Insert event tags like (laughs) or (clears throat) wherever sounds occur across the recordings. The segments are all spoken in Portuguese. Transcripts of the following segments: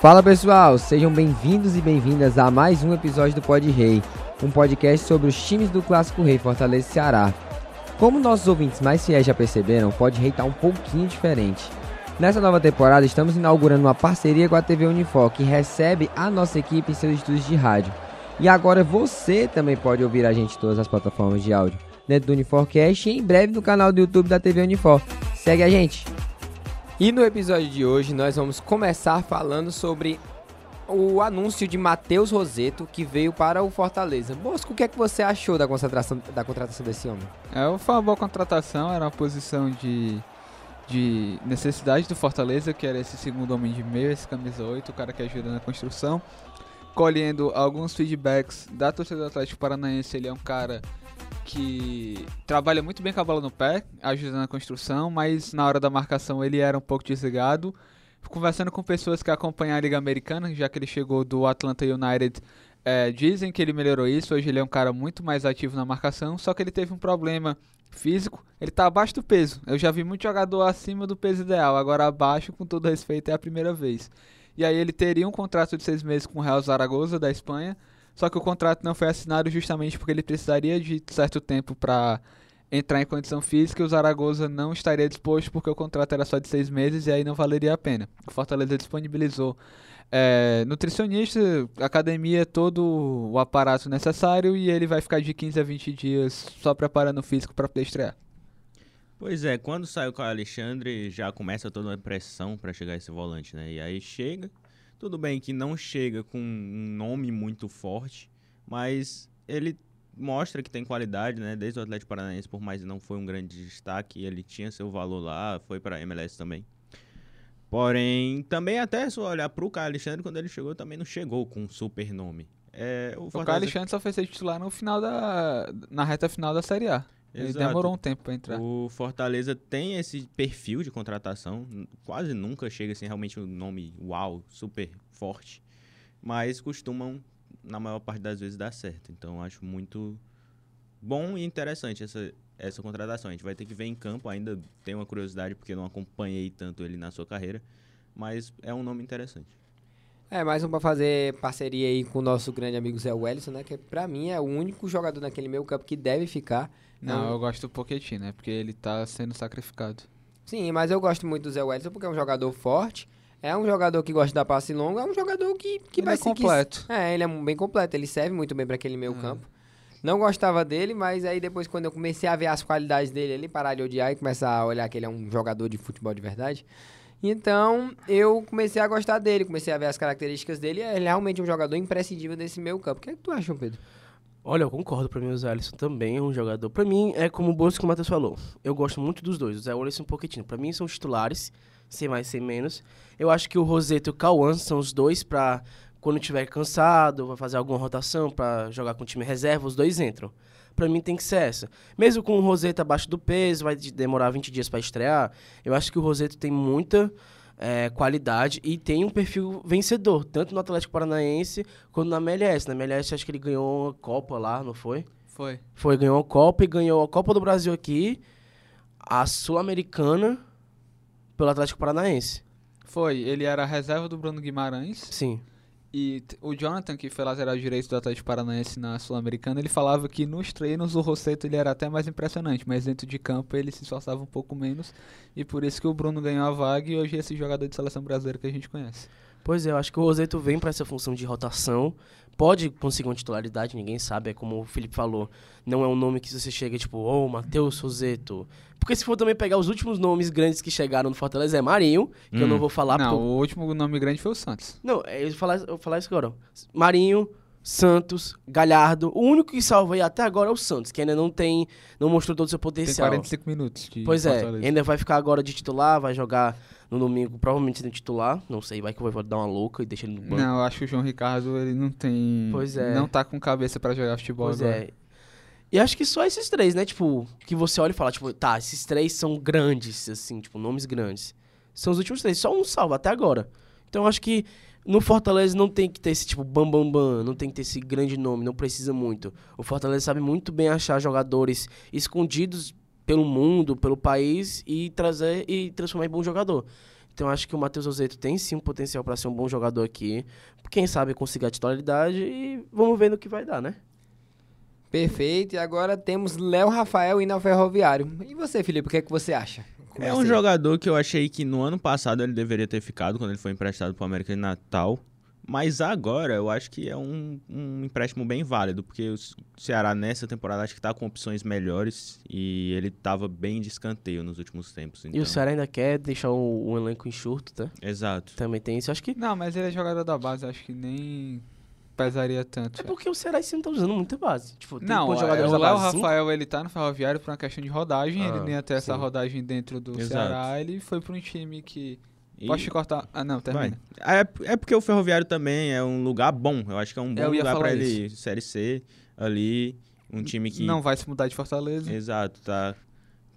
Fala pessoal, sejam bem-vindos e bem-vindas a mais um episódio do Pod Rei, um podcast sobre os times do Clássico Rei Fortaleza e Ceará. Como nossos ouvintes mais fiéis já perceberam, o Pod Rei está um pouquinho diferente. Nessa nova temporada, estamos inaugurando uma parceria com a TV Unifor, que recebe a nossa equipe em seus estúdios de rádio. E agora você também pode ouvir a gente em todas as plataformas de áudio, dentro do Uniforcast e em breve no canal do YouTube da TV Unifor. Segue a gente! E no episódio de hoje nós vamos começar falando sobre o anúncio de Matheus Roseto que veio para o Fortaleza. Bosco, o que é que você achou da contratação, da contratação desse homem? É, foi uma boa contratação, era uma posição de, de necessidade do Fortaleza, que era esse segundo homem de meio, esse camisa 8, o cara que ajuda na construção. Colhendo alguns feedbacks da torcida do Atlético Paranaense, ele é um cara que trabalha muito bem com a bola no pé, ajuda na construção, mas na hora da marcação ele era um pouco desligado. Conversando com pessoas que acompanham a Liga Americana, já que ele chegou do Atlanta United, é, dizem que ele melhorou isso. Hoje ele é um cara muito mais ativo na marcação, só que ele teve um problema físico. Ele está abaixo do peso. Eu já vi muito jogador acima do peso ideal, agora abaixo, com todo respeito, é a primeira vez. E aí ele teria um contrato de seis meses com o Real Zaragoza da Espanha só que o contrato não foi assinado justamente porque ele precisaria de certo tempo para entrar em condição física e o Zaragoza não estaria disposto porque o contrato era só de seis meses e aí não valeria a pena. O Fortaleza disponibilizou é, nutricionista, academia, todo o aparato necessário e ele vai ficar de 15 a 20 dias só preparando o físico para poder estrear. Pois é, quando com o Alexandre já começa toda uma pressão para chegar esse volante, né? E aí chega, tudo bem que não chega com um nome muito forte, mas ele mostra que tem qualidade, né? Desde o Atlético Paranaense, por mais que não foi um grande destaque, ele tinha seu valor lá, foi para MLS também. Porém, também até se olhar para o Caio Alexandre, quando ele chegou, também não chegou com um super nome. É, o, o Caio Alexandre só foi ser titular no final da, na reta final da Série A. Ele Exato. demorou um tempo para entrar. O Fortaleza tem esse perfil de contratação, quase nunca chega assim realmente um nome uau, super forte, mas costumam na maior parte das vezes dar certo. Então acho muito bom e interessante essa essa contratação. A gente vai ter que ver em campo, ainda tenho uma curiosidade porque não acompanhei tanto ele na sua carreira, mas é um nome interessante. É, mais um para fazer parceria aí com o nosso grande amigo Zé Wellison, né? Que para mim é o único jogador naquele meio campo que deve ficar. Não, não, eu gosto do Pochettino, né? Porque ele tá sendo sacrificado. Sim, mas eu gosto muito do Zé Wellison porque é um jogador forte. É um jogador que gosta dar passe longo, é um jogador que, que ele vai é completo. É, ele é bem completo, ele serve muito bem para aquele meio é. campo. Não gostava dele, mas aí depois quando eu comecei a ver as qualidades dele ali, parar de odiar e começar a olhar que ele é um jogador de futebol de verdade. Então, eu comecei a gostar dele, comecei a ver as características dele, é realmente um jogador imprescindível desse meio campo. O que, é que tu acha, Pedro? Olha, eu concordo. Pra mim, o Zé Alisson também é um jogador. Pra mim, é como o Bosco que o Matheus falou. Eu gosto muito dos dois, o Zé Alisson e o Pochettino. Pra mim, são titulares, sem mais, sem menos. Eu acho que o Roseto e o Cauã são os dois pra quando tiver cansado, vai fazer alguma rotação para jogar com o time reserva, os dois entram. Para mim tem que ser essa. Mesmo com o Roseto abaixo do peso, vai demorar 20 dias para estrear. Eu acho que o Roseto tem muita é, qualidade e tem um perfil vencedor, tanto no Atlético Paranaense quanto na MLS. Na MLS acho que ele ganhou uma Copa lá, não foi? Foi. Foi, ganhou a Copa e ganhou a Copa do Brasil aqui, a Sul-Americana pelo Atlético Paranaense. Foi, ele era a reserva do Bruno Guimarães. Sim E o Jonathan, que foi lateral direito do Atlético Paranaense na Sul-Americana, ele falava que nos treinos o Rosseto ele era até mais impressionante, mas dentro de campo ele se esforçava um pouco menos. E por isso que o Bruno ganhou a vaga e hoje é esse jogador de seleção brasileira que a gente conhece. Pois é, eu acho que o Roseto vem pra essa função de rotação. Pode conseguir uma titularidade, ninguém sabe. É como o Felipe falou. Não é um nome que você chega tipo, ô, Matheus Roseto. Porque se for também pegar os últimos nomes grandes que chegaram no Fortaleza, é Marinho, que eu não vou falar Não, porque. o último nome grande foi o Santos. Não, é, eu vou falar, eu vou falar isso agora. Marinho, Santos, Galhardo. O único que salva aí até agora é o Santos, que ainda não tem. não mostrou todo o seu Tem potencial. 45 minutos Pois é, Fortaleza. ainda vai ficar agora de titular, vai jogar no domingo, provavelmente sendo titular. Não sei, vai que o Voivoda dar uma louca e deixa ele no banco. Não, eu acho que o João Ricardo ele não tem. Pois é. Não tá com cabeça pra jogar futebol Pois agora. é. E acho que só esses três, né? Tipo, que você olha e fala, tipo, tá, esses três são grandes, assim, tipo, nomes grandes. São os últimos três, só um salva até agora. Então eu acho que no Fortaleza não tem que ter esse tipo bam bam bam, não tem que ter esse grande nome, não precisa muito. O Fortaleza sabe muito bem achar jogadores escondidos pelo mundo, pelo país e trazer e transformar em bom jogador. Então eu acho que o Matheus Ozeto tem sim um potencial para ser um bom jogador aqui. Quem sabe conseguir a titularidade e vamos ver no que vai dar, né? Perfeito. E agora temos Léo Rafael indo ao Ferroviário. E você, Felipe, o que é que você acha? É um aí. jogador que eu achei que no ano passado ele deveria ter ficado quando ele foi emprestado para o América de Natal. Mas agora eu acho que é um, um empréstimo bem válido, porque o Ceará nessa temporada acho que tá com opções melhores e ele tava bem de escanteio nos últimos tempos. E então- o Ceará ainda quer deixar o, o elenco enxurto, tá? Exato. Também tem isso. Acho que. Não, mas ele é jogador da base, acho que nem pesaria tanto. É porque o Ceará esse ano tá usando muita base. Tipo, tem Não, é, o Léo? Rafael ele tá no Ferroviário por uma questão de rodagem, ele Ah, nem ia ter essa rodagem dentro do Exato. Ceará, ele foi pra um time que... E- Pode te cortar? Ah, não, termina. Vai. É, é porque o Ferroviário também é um lugar bom. Eu acho que é um bom Eu ia lugar pra falar ele. Série C, ali, um time que... Não vai se mudar de Fortaleza. Exato, tá,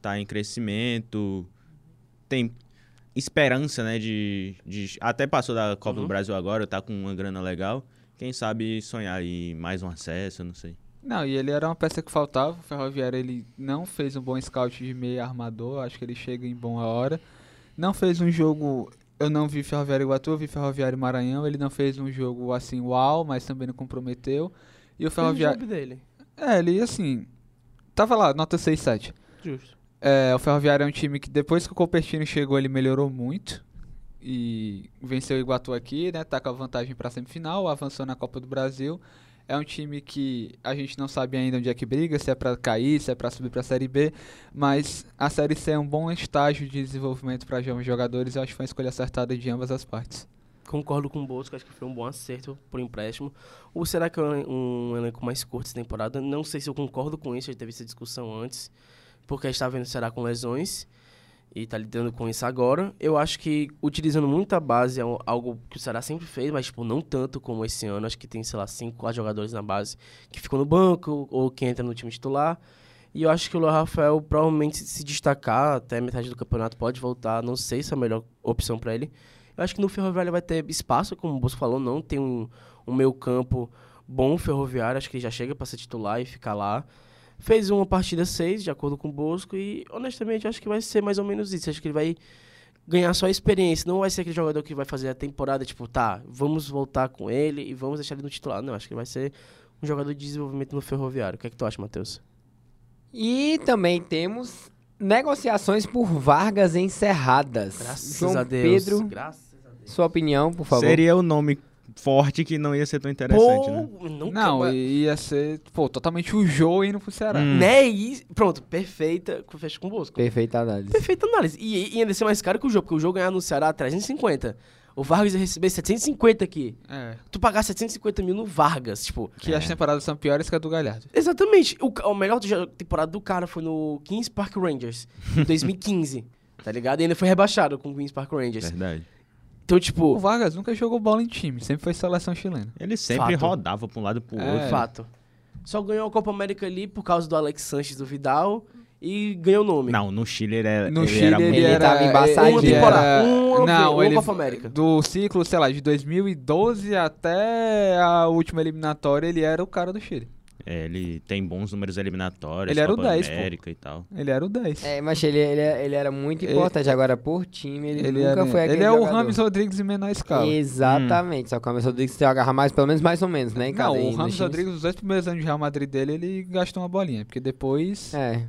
tá em crescimento, tem esperança, né, de, de... Até passou da Copa Uhum. do Brasil agora, tá com uma grana legal. Quem sabe sonhar aí mais um acesso, não sei. Não, e ele era uma peça que faltava. O Ferroviário ele não fez um bom scout de meio armador. Acho que ele chega em boa hora. Não fez um jogo. Eu não vi Ferroviário Iguatu, eu vi Ferroviário Maranhão. Ele não fez um jogo assim, uau, mas também não comprometeu. E o Fez o Ferroviário. dele. É, ele assim. Tava lá, nota 6, 7. Justo. É, o Ferroviário é um time que depois que o Copertino chegou, ele melhorou muito. E venceu o Iguatu aqui, né? Tá com a vantagem pra semifinal, avançou na Copa do Brasil. É um time que a gente não sabe ainda onde é que briga, se é pra cair, se é pra subir pra Série B, mas a Série C é um bom estágio de desenvolvimento para jovens jogadores e eu acho que foi uma escolha acertada de ambas as partes. Concordo com o Bosco, acho que foi um bom acerto por empréstimo. Ou será que é um, um elenco mais curto essa temporada? Não sei se eu concordo com isso, a gente teve essa discussão antes, porque a gente tá vendo o Ceará com lesões e tá lidando com isso agora. Eu acho que utilizando muito a base é algo que o Ceará sempre fez, mas tipo, não tanto como esse ano. Acho que tem, sei lá, cinco, quatro jogadores na base que ficam no banco ou que entram no time titular. E eu acho que o Léo Rafael provavelmente se destacar até metade do campeonato pode voltar. Não sei se é a melhor opção para ele. Eu acho que no Ferroviário vai ter espaço, como o Bosco falou, não tem um, um meio campo bom Ferroviário. Acho que ele já chega para ser titular e ficar lá. Fez uma partida 6, de acordo com o Bosco, e honestamente acho que vai ser mais ou menos isso. Acho que ele vai ganhar só a experiência. Não vai ser aquele jogador que vai fazer a temporada, tipo, tá, vamos voltar com ele e vamos deixar ele no titular. Não, acho que ele vai ser um jogador de desenvolvimento no Ferroviário. O que é que tu acha, Matheus? E também temos negociações por vagas encerradas. Graças João a Deus. Pedro, Graças sua opinião, por favor. Seria o nome forte que não ia ser tão interessante, né? Não, Não, mas- ia ser, pô, totalmente o Jô indo pro Ceará. Hum. Né? E pronto, perfeita. Fecha com o Bosco. Perfeita análise. Perfeita análise. E, e ainda ser mais caro que o jogo, porque o jogo ganhar no Ceará 350. O Vargas ia receber 750 aqui. É. Tu pagar 750 mil no Vargas, tipo. Que as temporadas são piores que a do Galhardo. Exatamente. O, a melhor temporada do cara foi no Queens Park Rangers, em (laughs) 2015. tá ligado? E ainda foi rebaixado com o Queens Park Rangers. Verdade. Então, O tipo. Vargas nunca jogou bola em time, sempre foi seleção chilena. Ele sempre Fato. rodava pra um lado e pro É. outro. Fato. Só ganhou a Copa América ali por causa do Alex Sanches do Vidal e ganhou o nome. Não, no Chile ele era, No ele Chile era ele. Ele era... tava embaçadinho. Uma ele temporada, era- uma- não, uma ele Copa América. Do ciclo, sei lá, de 2012 até a última eliminatória, ele era o cara do Chile. É, ele tem bons números eliminatórios, Ele era o Copa 10, pô. América e tal. Ele era o 10. É, mas ele, ele, ele era muito Ele- importante. Agora, por time, ele, Ele, nunca era- foi aquele ele é o jogador. Rames Rodrigues em menor escala. Exatamente. Só que o Rames Rodrigues tem agarra mais, pelo menos mais ou menos, né? em Não, cada- o times. Rodrigues, os dois primeiros anos de Real Madrid dele, ele gastou uma bolinha. Porque depois. É.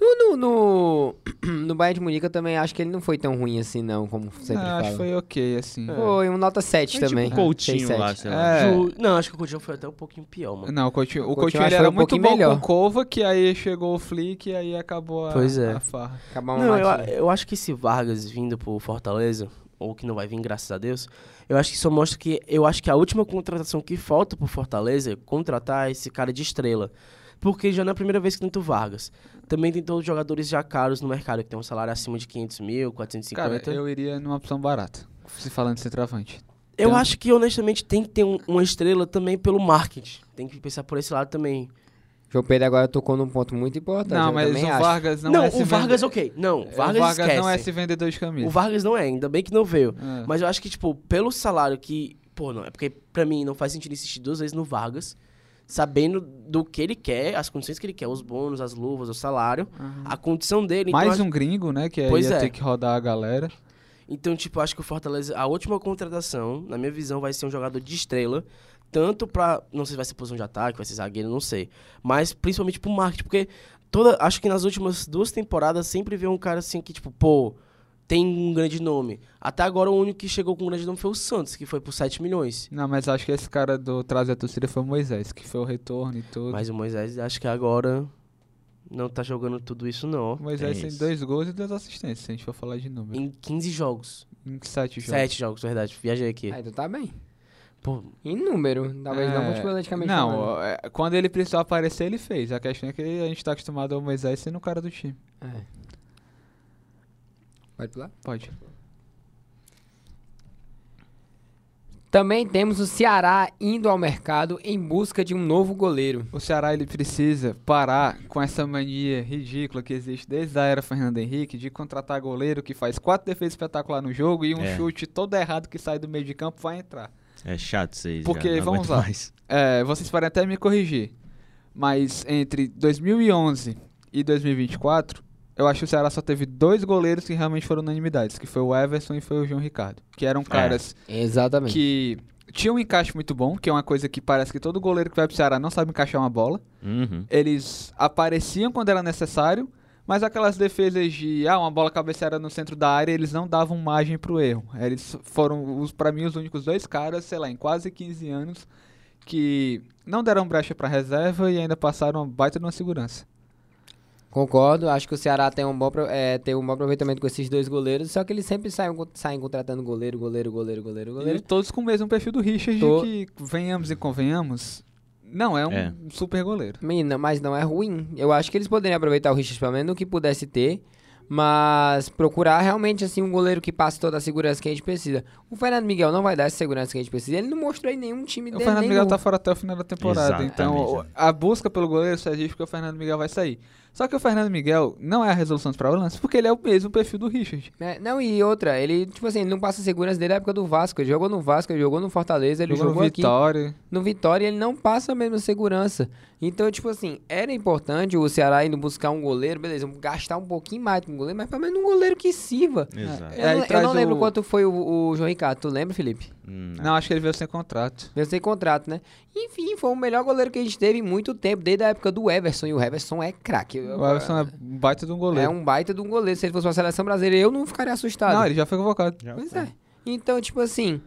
No, no, no, (clears throat) no Bayern de Munique eu também acho que ele não foi tão ruim assim, não, como sempre não, fala. acho que foi ok, assim. Foi um nota 7 É tipo também. o Coutinho 6, lá, 7. sei lá. É. Ju- Não, acho que o Coutinho foi até um pouquinho pior, mano. Não, o Coutinho, o O Coutinho Coutinho era um muito pouquinho bom melhor. com o Kova, que aí chegou o Flick e aí acabou a, Pois é. a farra. Acabar uma Não, eu, eu acho que esse Vargas vindo pro Fortaleza, ou que não vai vir, graças a Deus, eu acho que isso mostra que. Eu acho que a última contratação que falta pro Fortaleza é contratar esse cara de estrela. Porque já não é a primeira vez que tenta o Vargas. Também tem todos os jogadores já caros no mercado, que tem um salário acima de 500 mil, 450. Cara, eu iria numa opção barata. Se falando de centroavante. Eu Então- acho que, honestamente, tem que ter um- uma estrela também pelo marketing. Tem que pensar por esse lado também. João Pedro agora tocou num ponto muito importante. Não, mas o acho. Vargas não, Não, é o esse Vargas, vende- ok. Não, Vargas, o Vargas esquece. não é esse vendedor de camisa. O Vargas não é, ainda bem que não veio. É. Mas eu acho que, tipo, pelo salário que. Pô, não, é porque pra mim não faz sentido insistir duas vezes no Vargas, sabendo do que ele quer, as condições que ele quer, os bônus, as luvas, o salário, a condição dele. Mais então, um gringo, né? Que Pois ia é. ter que rodar a galera. Então, tipo, acho que o Fortaleza, a última contratação, na minha visão, vai ser um jogador de estrela. Tanto pra. Não sei se vai ser posição de ataque, vai ser zagueiro, não sei. Mas principalmente pro marketing. Porque toda. Acho que nas últimas duas temporadas sempre veio um cara assim que, tipo, pô, tem um grande nome. Até agora o único que chegou com um grande nome foi o Santos, que foi por 7 milhões. Não, mas acho que esse cara do trazer a torcida foi o Moisés, que foi o retorno e tudo. Mas o Moisés, acho que agora não tá jogando tudo isso, não. O Moisés Tem tem isso. dois gols e duas assistências, se a gente for falar de número. Em 15 jogos. Em sete jogos. 7 jogos, verdade. Viajei aqui. Ah, então tá bem. Pô, Em número, talvez não É, multiplicativamente falando. Não, é, quando ele precisou aparecer, ele fez. A questão é que a gente tá acostumado ao Moisés sendo o cara do time. É. Pode pular? Pode. Também temos o Ceará indo ao mercado em busca de um novo goleiro. O Ceará ele precisa parar com essa mania ridícula que existe desde a era Fernando Henrique de contratar goleiro que faz quatro defesas espetaculares no jogo e um É. chute todo errado que sai do meio de campo vai entrar. É chato vocês. Porque, vamos lá. É, vocês podem até me corrigir, mas entre 2011 e 2024, eu acho que o Ceará só teve dois goleiros que realmente foram unanimidades, que foi o Everson e foi o João Ricardo, que eram caras Exatamente. que tinham um encaixe muito bom, que é uma coisa que parece que todo goleiro que vai pro Ceará não sabe encaixar uma bola. Uhum. Eles apareciam quando era necessário, mas aquelas defesas de ah, uma bola cabeceada no centro da área, eles não davam margem pro erro. Eles foram, os para mim, os únicos dois caras, sei lá, em quase 15 anos, que não deram brecha pra reserva e ainda passaram baita de uma segurança. Concordo, acho que o Ceará tem um bom, é, tem um bom aproveitamento com esses dois goleiros, só que eles sempre saem, saem contratando goleiro, goleiro, goleiro, goleiro, E goleiro. todos com o mesmo perfil do Richard, Tô- que, venhamos e convenhamos, não é um É. super goleiro. Menina, mas não é ruim. Eu acho que eles poderiam aproveitar o Richard pelo menos no que pudesse ter, mas procurar realmente assim um goleiro que passe toda a segurança que a gente precisa. O Fernando Miguel não vai dar essa segurança que a gente precisa. Ele não mostrou em nenhum time O dele. Fernando nem Miguel tá fora até o final da temporada. Exatamente, Então, o- é. a busca pelo goleiro só existe porque o Fernando Miguel vai sair. Só que o Fernando Miguel não é a resolução dos problemas, porque ele é o mesmo perfil do Richard. É, não, e outra, ele, tipo assim, ele não passa segurança desde a época do Vasco. Ele jogou no Vasco, ele jogou no Fortaleza, ele Jogou jogou, no aqui. Vitória. No Vitória ele não passa a mesma segurança. Então, tipo assim, era importante o Ceará indo buscar um goleiro, beleza, gastar um pouquinho mais com um goleiro, mas pelo menos um goleiro que sirva. Exato. Eu, É, não, eu não lembro o- quanto foi o, o João Ricardo, tu lembra, Felipe? Hum, Não, acho que ele veio sem contrato. Veio sem contrato, né? Enfim, foi o melhor goleiro que a gente teve em muito tempo, desde a época do Everson, e o Everson é craque. O Everson é um baita de um É goleiro. um baita de um goleiro. Se ele fosse uma seleção brasileira, eu não ficaria assustado. Não, ele já foi convocado. já Pois foi. é. Então, tipo assim,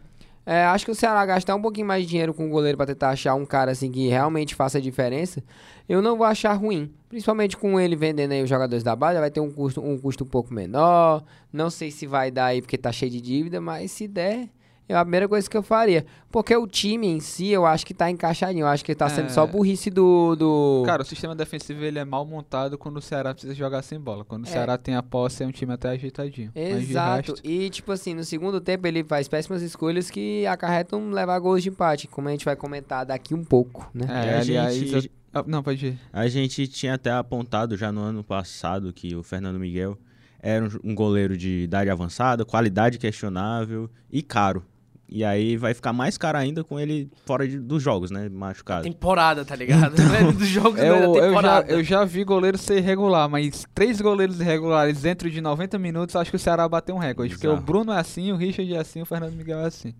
é, acho que o Ceará gastar um pouquinho mais de dinheiro com o goleiro pra tentar achar um cara assim que realmente faça a diferença, eu não vou achar ruim. Principalmente com ele vendendo aí os jogadores da base, vai ter um custo, um custo um pouco menor. Não sei se vai dar aí porque tá cheio de dívida, mas se der, é a primeira coisa que eu faria. Porque o time em si, eu acho que tá encaixadinho. Eu acho que tá sendo É. só burrice do. do... Cara, o sistema defensivo ele é mal montado quando o Ceará precisa jogar sem bola. Quando o É. Ceará tem a posse, é um time até ajeitadinho. Exato. resto- E, tipo assim, no segundo tempo ele faz péssimas escolhas que acarretam levar gols de empate, como a gente vai comentar daqui um pouco, né? É, E a aliás, gente- eu- Ah, não, pode ir. A gente tinha até apontado já no ano passado que o Fernando Miguel era um, um goleiro de idade avançada, qualidade questionável e caro. E aí vai ficar mais caro ainda com ele fora de- dos jogos, né? Machucado. Temporada, tá ligado? Não é dos jogos não é da Eu, eu, já, temporada. eu já vi goleiro ser irregular, mas três goleiros irregulares dentro de 90 minutos, acho que o Ceará bateu um recorde. Porque o. Bruno é assim, o Richard é assim, o Fernando Miguel é assim.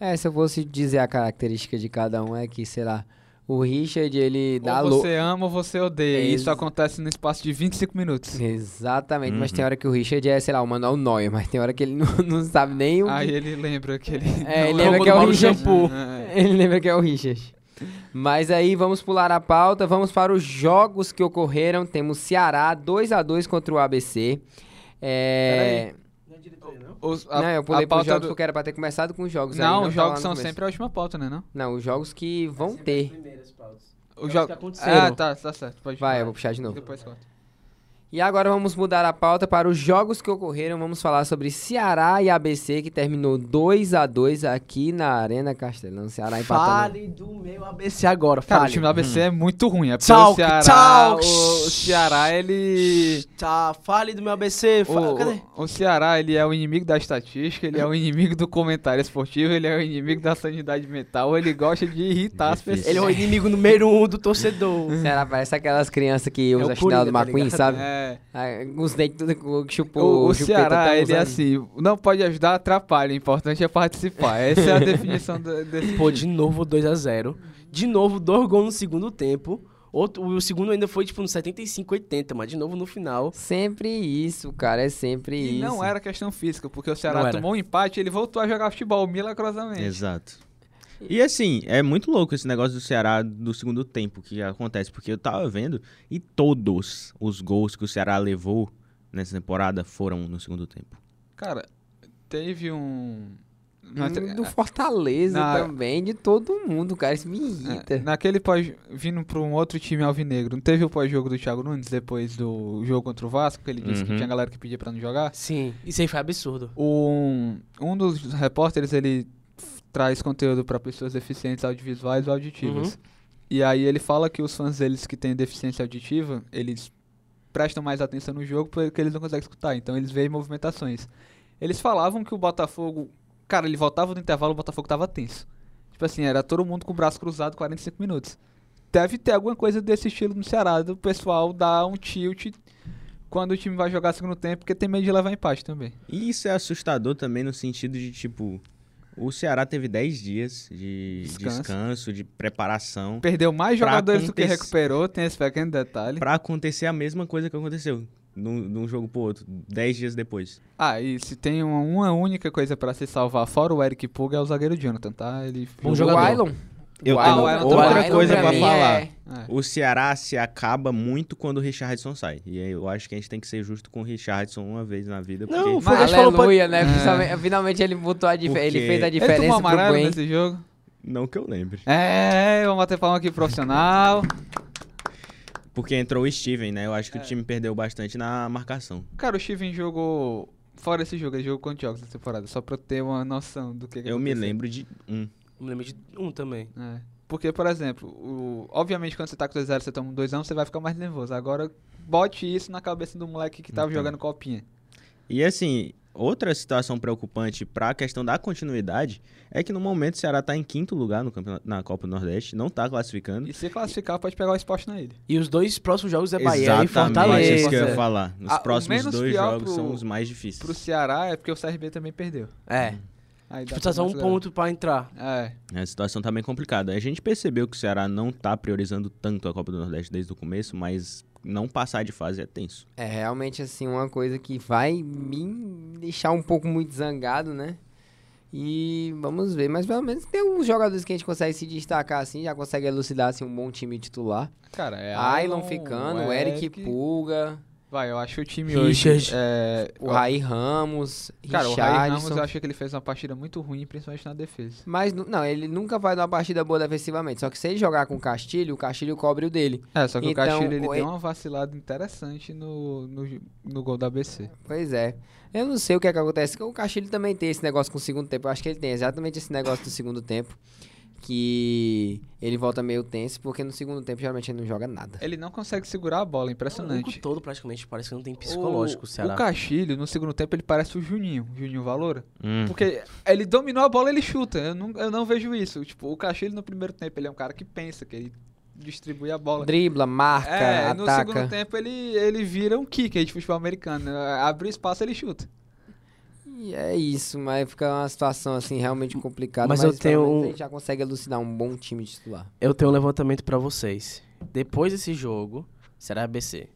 É, se eu fosse dizer a característica de cada um, é que, sei lá, o Richard, ele dá ou lo- você ama ou você odeia. E Ex- isso acontece no espaço de 25 minutos. Exatamente, mas Uhum. tem hora que o Richard é, sei lá, o Manuel Neuer, mas tem hora que ele (laughs) não, não sabe nem o Aí ele lembra que ele. É, ele não lembra que é o Richard. Shampoo. É. (laughs) Ele lembra que é o Richard. Mas aí vamos pular a pauta, vamos para os jogos que ocorreram. Temos Ceará 2 a 2 contra o ABC. É... Os- não, eu pulei a para os pauta jogos do- porque era para ter começado com os jogos. aí, Não, tá os lá jogos são começo. sempre a última pauta, né? Não? Não, os jogos que vão ter. Os Jogos jogos que aconteceram. Ah, tá, tá certo. Pode Vai, falar. eu vou puxar de novo. Depois conta. E agora vamos mudar a pauta para os jogos que ocorreram. Vamos falar sobre Ceará e ABC, que terminou 2 a 2 aqui na Arena Castelão. Ceará empatando. Fale do meu ABC agora, Cara, fale. o time do ABC é muito ruim. É porque Talk, o Ceará, talk. o, o Ceará, ele... Tá, fale do meu ABC. O, Cadê? o, o Ceará, ele é o inimigo da estatística, ele é o inimigo do comentário esportivo, ele é o inimigo da sanidade mental, ele gosta de irritar as pessoas. Ele é o inimigo número um do torcedor. Ceará parece aquelas crianças que É usam o a chinela do tá McQueen, ligado? sabe? É. Ah, Os dentes tudo que chupou. O, o chupeta Ceará, tão ele é assim, não pode ajudar, atrapalha, o importante é participar. Essa é a definição do- desse Pô, de novo 2x0. De novo, dois gols no segundo tempo. Outro, o segundo ainda foi tipo no 75, 80, mas de novo no final. Sempre isso, cara, é sempre E isso. não era questão física, porque o Ceará tomou um empate e ele voltou a jogar futebol milagrosamente. Exato. E assim, é muito louco esse negócio do Ceará do segundo tempo que acontece, porque eu tava vendo e todos os gols que o Ceará levou nessa temporada foram no segundo tempo. Cara, teve um... Do Fortaleza Na- também, de todo mundo, cara. Isso me irrita. naquele pós, vindo para um outro time alvinegro, não teve o pós-jogo do Thiago Nunes depois do jogo contra o Vasco, que ele disse que Uhum. tinha galera que pedia pra não jogar? Sim, isso aí foi absurdo. Um, um dos repórteres, ele traz conteúdo para pessoas deficientes audiovisuais ou auditivas. Uhum. E aí ele fala que os fãs deles que têm deficiência auditiva, eles prestam mais atenção no jogo porque eles não conseguem escutar, então eles veem movimentações. Eles falavam que o Botafogo, cara, ele voltava do intervalo, o Botafogo tava tenso. Tipo assim, era todo mundo com o braço cruzado 45 minutos. Deve ter alguma coisa desse estilo no Ceará, do pessoal dar um tilt quando o time vai jogar segundo tempo, porque tem medo de levar empate também. E isso é assustador também no sentido de, tipo, o Ceará teve 10 dias de Descanso. descanso, de preparação. Perdeu mais jogadores do que recuperou, tem esse pequeno detalhe. Pra acontecer a mesma coisa que aconteceu num, num jogo pro outro, 10 dias depois. Ah, e se tem uma, uma única coisa pra se salvar, fora o Eric Puga, é o zagueiro Jonathan, tá? Ele Bom O jogador. Ailon. Eu Ah, tenho o Ailon outra coisa pra pra mim falar. é- É. O Ceará se acaba muito quando o Richardson sai. E aí eu acho que a gente tem que ser justo com o Richardson uma vez na vida. Porque Não, foi. Aleluia, né? É. Finalmente, ele botou a dif... Porque ele fez a Ele diferença tomou pro amarelo nesse jogo. não que eu lembre. É, vamos bater palma aqui pro profissional. Porque entrou o Steven, né? Eu acho que o time perdeu bastante na marcação. Cara, o Steven jogou. Fora esse jogo, ele jogou quantos jogos na temporada? Só pra eu ter uma noção do que, que Eu me aconteceu. lembro de um. Me lembro de um também. É. Porque, por exemplo, o... obviamente quando você tá com 2x0 você toma um 2x1, você vai ficar mais nervoso. Agora, bote isso na cabeça do moleque que tava Então. jogando copinha. E assim, outra situação preocupante para a questão da continuidade é que no momento o Ceará tá em quinto lugar no campeonato, na Copa do Nordeste, não tá classificando. E se classificar, pode pegar o esporte na ilha. E os dois próximos jogos é Bahia e Exatamente Fortaleza. isso que eu ia falar. Os Ah, o próximos dois jogos pro- são os mais difíceis. Pro Ceará é porque o CRB também perdeu. É. Aí dá Precisa pra um ponto pra entrar. É. A situação tá bem complicada. A gente percebeu que o Ceará não tá priorizando tanto a Copa do Nordeste desde o começo, mas não passar de fase é tenso. É realmente assim uma coisa que vai me deixar um pouco muito zangado, né? E vamos ver, mas pelo menos tem uns jogadores que a gente consegue se destacar assim, já consegue elucidar assim um bom time titular. Cara, é. Ailon ficando, o Eric Pulga, Vai, eu acho que o time Richard. hoje. É, o Raí Ramos, Cara, o Raí Ramos eu achei que ele fez uma partida muito ruim, principalmente na defesa. Mas não, ele nunca vai dar uma partida boa defensivamente. Só que se ele jogar com o Castilho, o Castilho cobre o dele. É, só que Então, o Castilho ele o- deu uma vacilada interessante no, no, no gol da ABC. Pois é. Eu não sei o que é que acontece. O Castilho também tem esse negócio com o segundo tempo. Eu acho que ele tem exatamente esse negócio do segundo tempo. Que ele volta meio tenso, porque no segundo tempo geralmente ele não joga nada. Ele não consegue segurar a bola, O impressionante. jogo todo praticamente parece que não tem psicológico, o, Ceará. O Castilho, no segundo tempo, ele parece o Juninho, Juninho Valora. Hum. Porque ele dominou a bola ele chuta. Eu não, eu não vejo isso. Tipo, o Castilho no primeiro tempo, ele é um cara que pensa, que ele distribui a bola. Dribla, marca, É, no ataca. segundo tempo ele, ele vira um kicker de futebol americano. Abre espaço, ele chuta. E é isso, mas fica uma situação assim realmente complicada. Mas Mas, eu tenho a gente já consegue elucidar um bom time titular. Eu tenho um levantamento pra vocês. Depois desse jogo, Ceará ABC.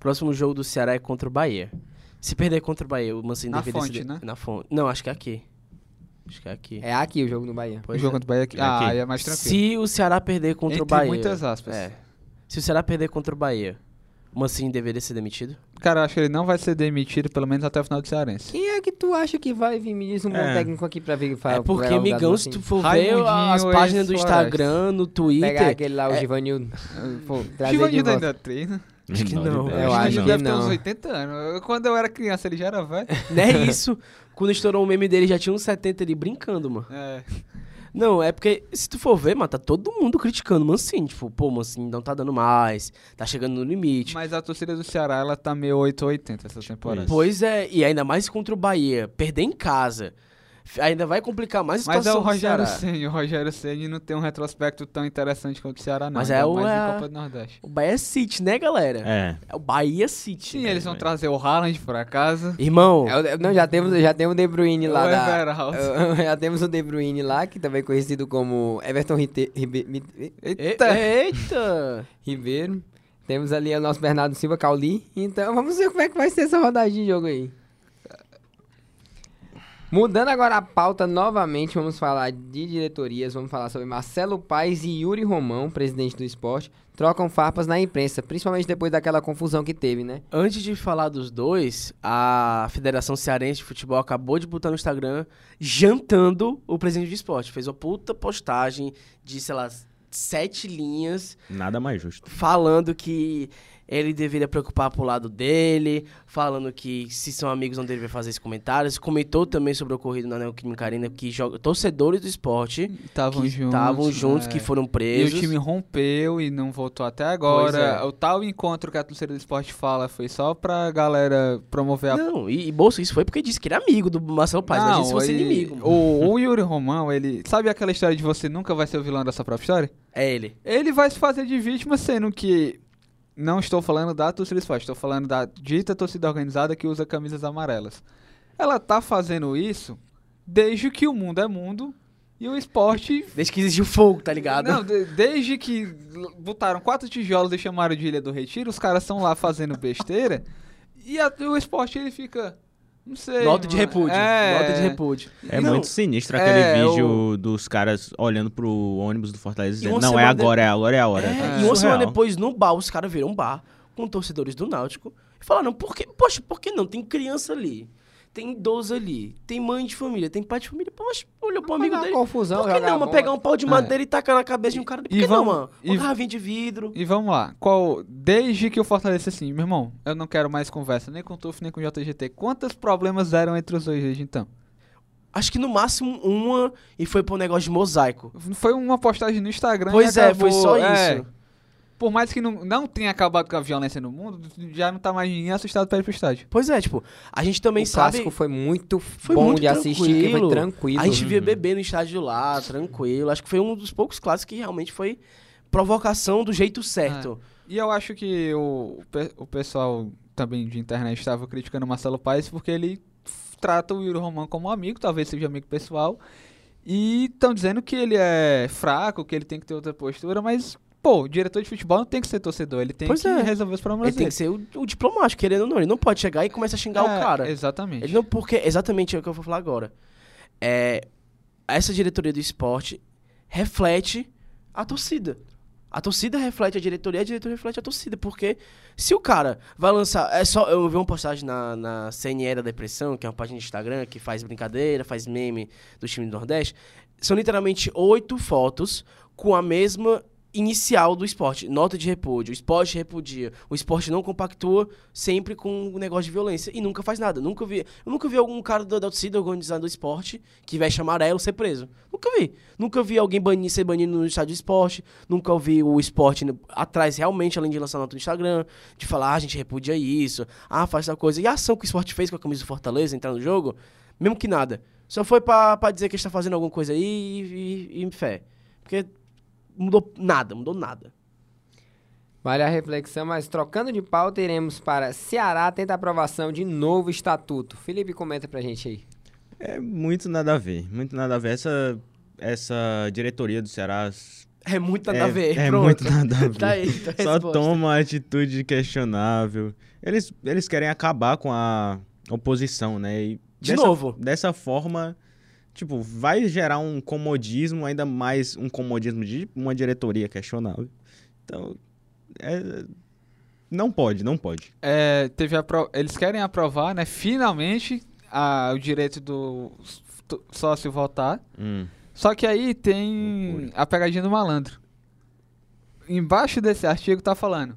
Próximo jogo do Ceará é contra o Bahia. Se perder contra o Bahia, o Mancini Na deveria fonte, se- né? Na fonte. Não, acho que é aqui. Acho que é aqui. É aqui o jogo no Bahia. Pois o jogo é. contra o Bahia aqui. É Ah, aqui. aí é mais tranquilo. Se o Ceará perder contra o Entre Bahia. muitas aspas. É. Se o Ceará perder contra o Bahia, o Mancini deveria ser demitido? Cara, eu acho que ele não vai ser demitido, pelo menos até o final do Cearense. Quem é que tu acha que vai vir? Me diz um bom É. técnico aqui pra vir falar. é porque, migão, se tu for ver as páginas do. Instagram, no Pegar Twitter. aquele lá, o é- Givanildo. (laughs) Givanildo ainda treina. Acho que Menor não. ideia. Eu Acho que que deve ter não. uns 80 anos. Eu- Quando eu era criança, ele já era velho. Não é isso. Quando estourou o meme dele, já tinha uns 70 ali brincando, mano. É. Não, é porque, se tu for ver, mano, tá todo mundo criticando o Mancini. Tipo, pô, o Mancini não tá dando mais, tá chegando no limite. Mas a torcida do Ceará, ela tá meio 880 essa temporada. Pois é, e ainda mais contra o Bahia, perder em casa. Ainda vai complicar mais a Mas é situação o Rogério. Ceni. O Rogério Ceni não tem um retrospecto tão interessante quanto o Ceará, não. Mas é o- mais é- Copa do Nordeste. O Bahia City, né, galera? É. É o Bahia City. Sim, eles vão trazer o Haaland pra casa. Irmão, É não, já temos, já temos o De Bruyne lá. O da- (laughs) já temos o De Bruyne lá, que também é conhecido como Everton Rite- Ribe- Mi- e- Eita! eita! (laughs) Ribeiro. Temos ali o nosso Bernardo Silva, Cauli. Então vamos ver como é que vai ser essa rodadinha de jogo aí. Mudando agora a pauta novamente, vamos falar de diretorias, vamos falar sobre Marcelo Paes e Yuri Romão, presidente do esporte, trocam farpas na imprensa, principalmente depois daquela confusão que teve, né? Antes de falar dos dois, a Federação Cearense de Futebol acabou de botar no Instagram jantando o presidente do esporte. Fez uma puta postagem de, sei lá, sete linhas Nada mais justo. falando que ele deveria preocupar pro lado dele, falando que se são amigos não deveria fazer esses comentários. Comentou também sobre o ocorrido na Neoquímica Arena, que joga, torcedores do esporte Estavam que juntos. estavam juntos, é. que foram E presos. o time rompeu e não voltou até agora. é. O tal encontro que a torcida do esporte fala foi só pra galera promover a Não, e, e Bolsa, isso foi porque disse que é amigo do Marcelo Paz, mas se fosse e- inimigo. mano. O, o Yuri Romão, ele. Sabe aquela história de você nunca vai ser o vilão da sua própria história? É ele. Ele vai se fazer de vítima, sendo que. Não estou falando da torcida esporte, estou falando da dita torcida organizada que usa camisas amarelas. Ela tá fazendo isso desde que o mundo é mundo e o esporte. Desde que existiu fogo, tá ligado? Não, de- desde que botaram quatro tijolos e chamaram de Ilha do Retiro, os caras estão lá fazendo besteira e a- o esporte ele fica. Não sei. Nota de repúdio. É, Nota de repúdio. É Não, muito sinistro aquele é, vídeo dos caras olhando pro ônibus do Fortaleza E dizendo, não, é semana de- agora, é agora, é a hora. É, É e uma semana depois, no bar, os caras viram um bar com torcedores do Náutico e falaram, por que, poxa, por que não? Tem criança ali, tem idoso ali, tem mãe de família, tem pai de família. Poxa, olhou pro amigo dele. confusão, por que não, mano? Pegar um pau de madeira e tacar na cabeça de um cara. Por E que não, vamos- mano? e- Uma garrafinha de vidro. E vamos lá, qual. Desde que o Fortaleza disse assim, meu irmão, eu não quero mais conversa nem com o Tuf, nem com o JGT. Quantos problemas eram entre os dois desde então? Acho que no máximo uma e foi pro negócio de mosaico. Foi uma postagem no Instagram. e Pois é, foi acabou, só é. isso. Por mais que não, não tenha acabado com a violência no mundo, já não tá mais ninguém assustado pra ir pro estádio. Pois é, tipo, a gente também o sabe... clássico foi muito Foi bom muito de assistir, que foi tranquilo. tranquilo. A gente via bebê no estádio lá, tranquilo. Acho que foi um dos poucos clássicos que realmente foi provocação do jeito certo. E eu acho que o, o pessoal também de internet estava criticando o Marcelo Paes porque ele trata o Yuri Romão como um amigo, talvez seja amigo pessoal. E estão dizendo que ele é fraco, que ele tem que ter outra postura, mas, pô, o diretor de futebol não tem que ser torcedor, ele tem Pois que é. resolver os problemas Ele tem que ser o, o diplomático, querendo ou não. Ele não pode chegar e começar a xingar É, o cara. Exatamente. Ele não, porque exatamente é o que eu vou falar agora. É, essa diretoria do esporte reflete a torcida. A torcida reflete a diretoria, a diretoria reflete a torcida. Porque se o cara vai lançar. É só. Eu vi uma postagem na, na CNE da Depressão, que é uma página de Instagram que faz brincadeira, faz meme do time do Nordeste. São literalmente oito fotos com a mesma inicial do esporte. Nota de repúdio. O esporte repudia. O esporte não compactua sempre com o negócio de violência e nunca faz nada. Nunca vi, eu nunca vi algum cara da, da torcida organizada do esporte que veste amarelo ser preso. Nunca vi. Nunca vi alguém banir, ser banido no estádio de esporte. Nunca vi o esporte no- atrás realmente, além de lançar nota no Instagram, de falar, ah, a gente repudia isso, ah, faz tal coisa. E a ação que o esporte fez com a camisa do Fortaleza, entrar no jogo, mesmo que nada. Só foi pra dizer que está fazendo alguma coisa aí e, e, e fé. Porque mudou nada, mudou nada. Vale a reflexão, mas trocando de pauta, iremos para Ceará tenta aprovação de novo estatuto. Felipe, comenta pra gente aí. É muito nada a ver, muito nada a ver. Essa, essa diretoria do Ceará... É muito nada a ver, É pronto. muito nada a (laughs) ver. Tá aí, tá a Só resposta. toma atitude questionável. Eles, eles querem acabar com a oposição, né? E De dessa, novo. Dessa forma, tipo, vai gerar um comodismo, ainda mais um comodismo de uma diretoria questionável. Então, é, não pode, não pode. É, teve apro- eles querem aprovar, né, finalmente, a- o direito do sócio votar. Hum. Só que aí tem a pegadinha do malandro. Embaixo desse artigo tá falando: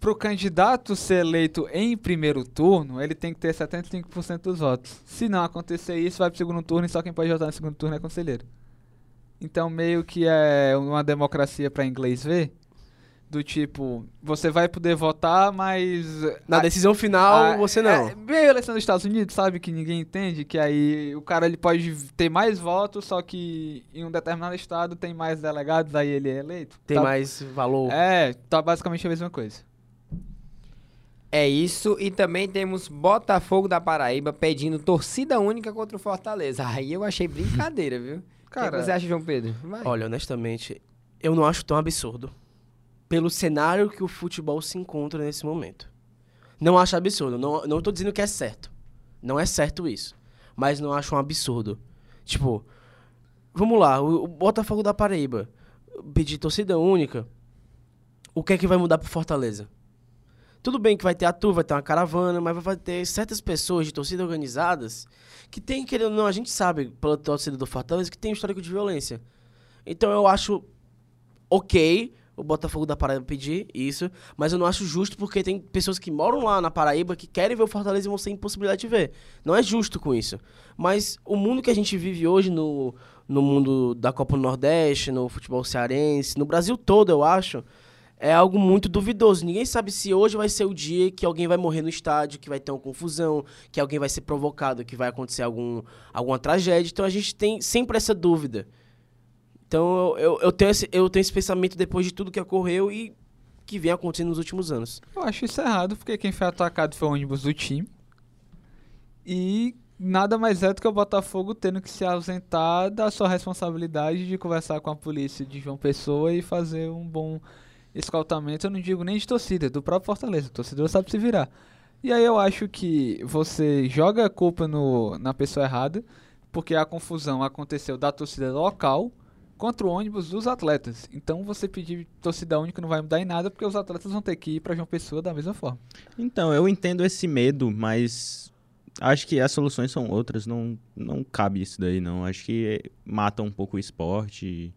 pro candidato ser eleito em primeiro turno, ele tem que ter 75% dos votos. Se não acontecer isso, vai pro segundo turno e só quem pode votar no segundo turno é conselheiro. Então, meio que é uma democracia para inglês ver. Do tipo, você vai poder votar, mas. Na decisão final, você não. É, meio eleição dos Estados Unidos, sabe? Que ninguém entende. Que aí o cara ele pode ter mais votos, só que em um determinado estado tem mais delegados, aí ele é eleito. Tem Tá- mais valor. É, tá basicamente a mesma coisa. É isso, e também temos Botafogo da Paraíba pedindo torcida única contra o Fortaleza. Aí eu achei brincadeira, viu? Cara, o que você acha, João Pedro? Vai. Olha, honestamente, eu não acho tão absurdo. Pelo cenário que o futebol se encontra nesse momento. Não acho absurdo. Não, não tô dizendo que é certo. Não é certo isso. Mas não acho um absurdo. Tipo, vamos lá, o, o Botafogo da Paraíba pedir torcida única. O que é que vai mudar pro Fortaleza? Tudo bem que vai ter a tour, vai ter uma caravana, mas vai ter certas pessoas de torcida organizadas que tem, querendo ou não, a gente sabe, pela torcida do Fortaleza, que tem um histórico de violência. Então eu acho ok o Botafogo da Paraíba pedir isso, mas eu não acho justo porque tem pessoas que moram lá na Paraíba que querem ver o Fortaleza e vão sem impossibilidade de ver. Não é justo com isso. Mas o mundo que a gente vive hoje no, no mundo da Copa do Nordeste, no futebol cearense, no Brasil todo, eu acho, é algo muito duvidoso. Ninguém sabe se hoje vai ser o dia que alguém vai morrer no estádio, que vai ter uma confusão, que alguém vai ser provocado, que vai acontecer algum, alguma tragédia. Então a gente tem sempre essa dúvida. Então eu, eu, tenho esse, eu tenho esse pensamento depois de tudo que ocorreu e que vem acontecendo nos últimos anos. Eu acho isso errado, porque quem foi atacado foi o ônibus do time. E nada mais é do que o Botafogo tendo que se ausentar da sua responsabilidade de conversar com a polícia de João Pessoa e fazer um bom escoltamento. Eu não digo nem de torcida, do próprio Fortaleza. O torcedor sabe se virar. E aí eu acho que você joga a culpa no, na pessoa errada, porque a confusão aconteceu da torcida local contra o ônibus dos atletas. Então você pedir torcida única não vai mudar em nada, porque os atletas vão ter que ir para João Pessoa da mesma forma. Então, eu entendo esse medo, mas acho que as soluções são outras. Não, não cabe isso daí, não. Acho que mata um pouco o esporte